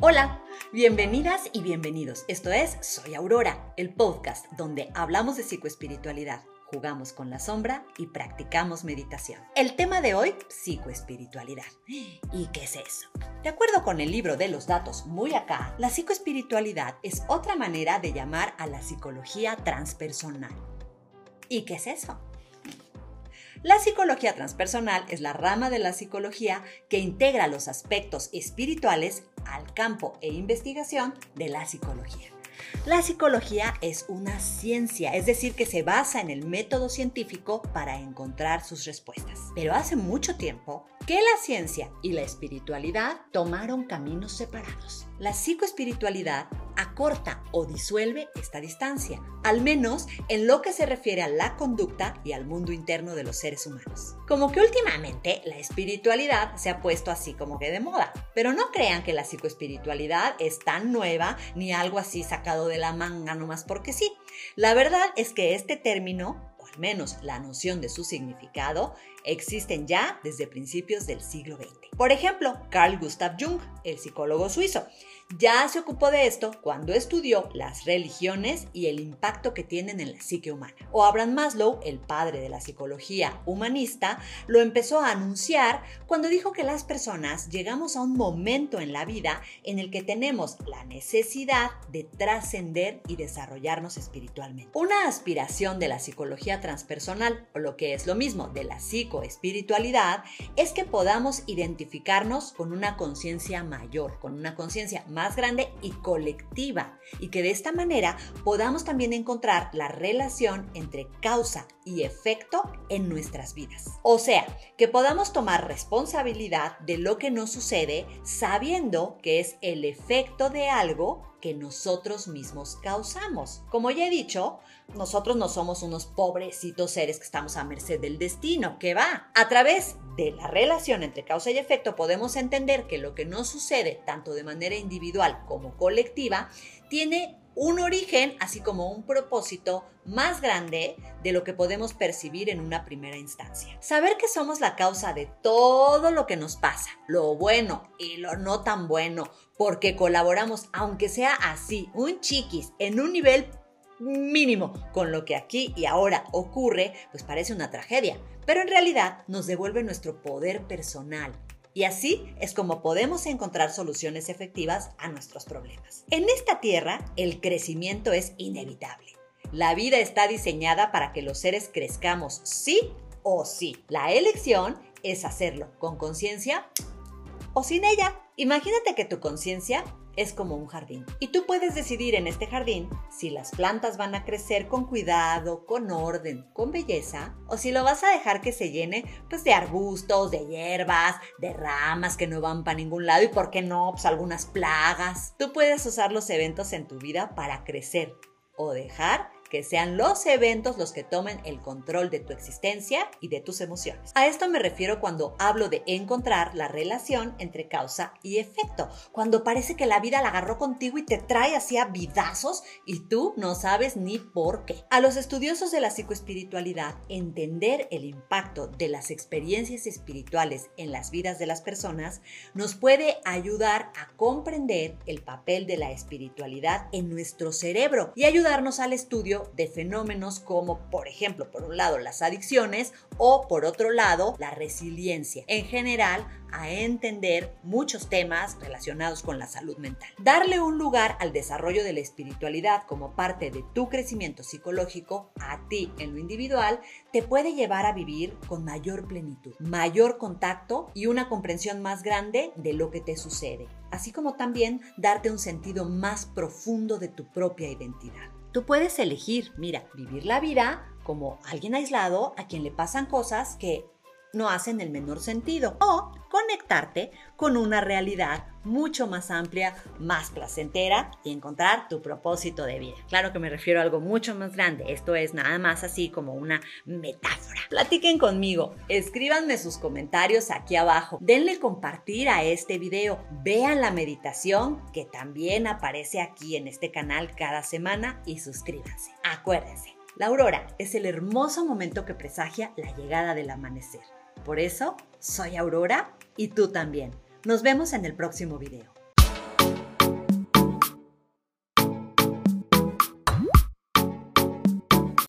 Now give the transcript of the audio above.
Hola, bienvenidas y bienvenidos. Esto es Soy Aurora, el podcast donde hablamos de psicoespiritualidad, jugamos con la sombra y practicamos meditación. El tema de hoy, psicoespiritualidad. ¿Y qué es eso? De acuerdo con el libro de los datos muy acá, la psicoespiritualidad es otra manera de llamar a la psicología transpersonal. ¿Y qué es eso? La psicología transpersonal es la rama de la psicología que integra los aspectos espirituales al campo e investigación de la psicología. La psicología es una ciencia, es decir, que se basa en el método científico para encontrar sus respuestas. Pero hace mucho tiempo que la ciencia y la espiritualidad tomaron caminos separados. La psicoespiritualidad acorta o disuelve esta distancia, al menos en lo que se refiere a la conducta y al mundo interno de los seres humanos. Como que últimamente la espiritualidad se ha puesto así como que de moda, pero no crean que la psicoespiritualidad es tan nueva ni algo así sacado de la manga nomás porque sí. La verdad es que este término o al menos la noción de su significado, existen ya desde principios del siglo XX. Por ejemplo, Carl Gustav Jung, el psicólogo suizo, ya se ocupó de esto cuando estudió las religiones y el impacto que tienen en la psique humana. O Abraham Maslow, el padre de la psicología humanista, lo empezó a anunciar cuando dijo que las personas llegamos a un momento en la vida en el que tenemos la necesidad de trascender y desarrollarnos espiritualmente. Una aspiración de la psicología transpersonal, o lo que es lo mismo de la psicoespiritualidad, es que podamos identificarnos con una conciencia mayor, con una conciencia más grande y colectiva, y que de esta manera podamos también encontrar la relación entre causa y efecto en nuestras vidas. O sea, que podamos tomar responsabilidad de lo que nos sucede sabiendo que es el efecto de algo que nosotros mismos causamos. Como ya he dicho, nosotros no somos unos pobrecitos seres que estamos a merced del destino, que A través de la relación entre causa y efecto podemos entender que lo que nos sucede, tanto de manera individual como colectiva, tiene un origen, así como un propósito más grande de lo que podemos percibir en una primera instancia. Saber que somos la causa de todo lo que nos pasa, lo bueno y lo no tan bueno, porque colaboramos, aunque sea así, un chiquis, en un nivel mínimo con lo que aquí y ahora ocurre, pues parece una tragedia, pero en realidad nos devuelve nuestro poder personal, y así es como podemos encontrar soluciones efectivas a nuestros problemas. En esta tierra, el crecimiento es inevitable. La vida está diseñada para que los seres crezcamos sí o sí. La elección es hacerlo con conciencia o sin ella. Imagínate que tu conciencia es como un jardín. Y tú puedes decidir en este jardín si las plantas van a crecer con cuidado, con orden, con belleza, o si lo vas a dejar que se llene pues de arbustos, de hierbas, de ramas que no van para ningún lado y por qué no, pues algunas plagas. Tú puedes usar los eventos en tu vida para crecer o dejar que sean los eventos los que tomen el control de tu existencia y de tus emociones. A esto me refiero cuando hablo de encontrar la relación entre causa y efecto, cuando parece que la vida la agarró contigo y te trae hacia vidazos y tú no sabes ni por qué. A los estudiosos de la psicoespiritualidad, entender el impacto de las experiencias espirituales en las vidas de las personas nos puede ayudar a comprender el papel de la espiritualidad en nuestro cerebro y ayudarnos al estudio de fenómenos como, por ejemplo, por un lado las adicciones o por otro lado la resiliencia. En general, a entender muchos temas relacionados con la salud mental. Darle un lugar al desarrollo de la espiritualidad como parte de tu crecimiento psicológico a ti en lo individual te puede llevar a vivir con mayor plenitud, mayor contacto y una comprensión más grande de lo que te sucede, así como también darte un sentido más profundo de tu propia identidad. Tú puedes elegir, mira, vivir la vida como alguien aislado a quien le pasan cosas que no hacen el menor sentido o conectarte con una realidad mucho más amplia, más placentera y encontrar tu propósito de vida. Claro que me refiero a algo mucho más grande, esto es nada más así como una metáfora. Platiquen conmigo, escríbanme sus comentarios aquí abajo, denle compartir a este video, vean la meditación que también aparece aquí en este canal cada semana y suscríbanse. Acuérdense, la aurora es el hermoso momento que presagia la llegada del amanecer. Por eso, soy Aurora y tú también. Nos vemos en el próximo video.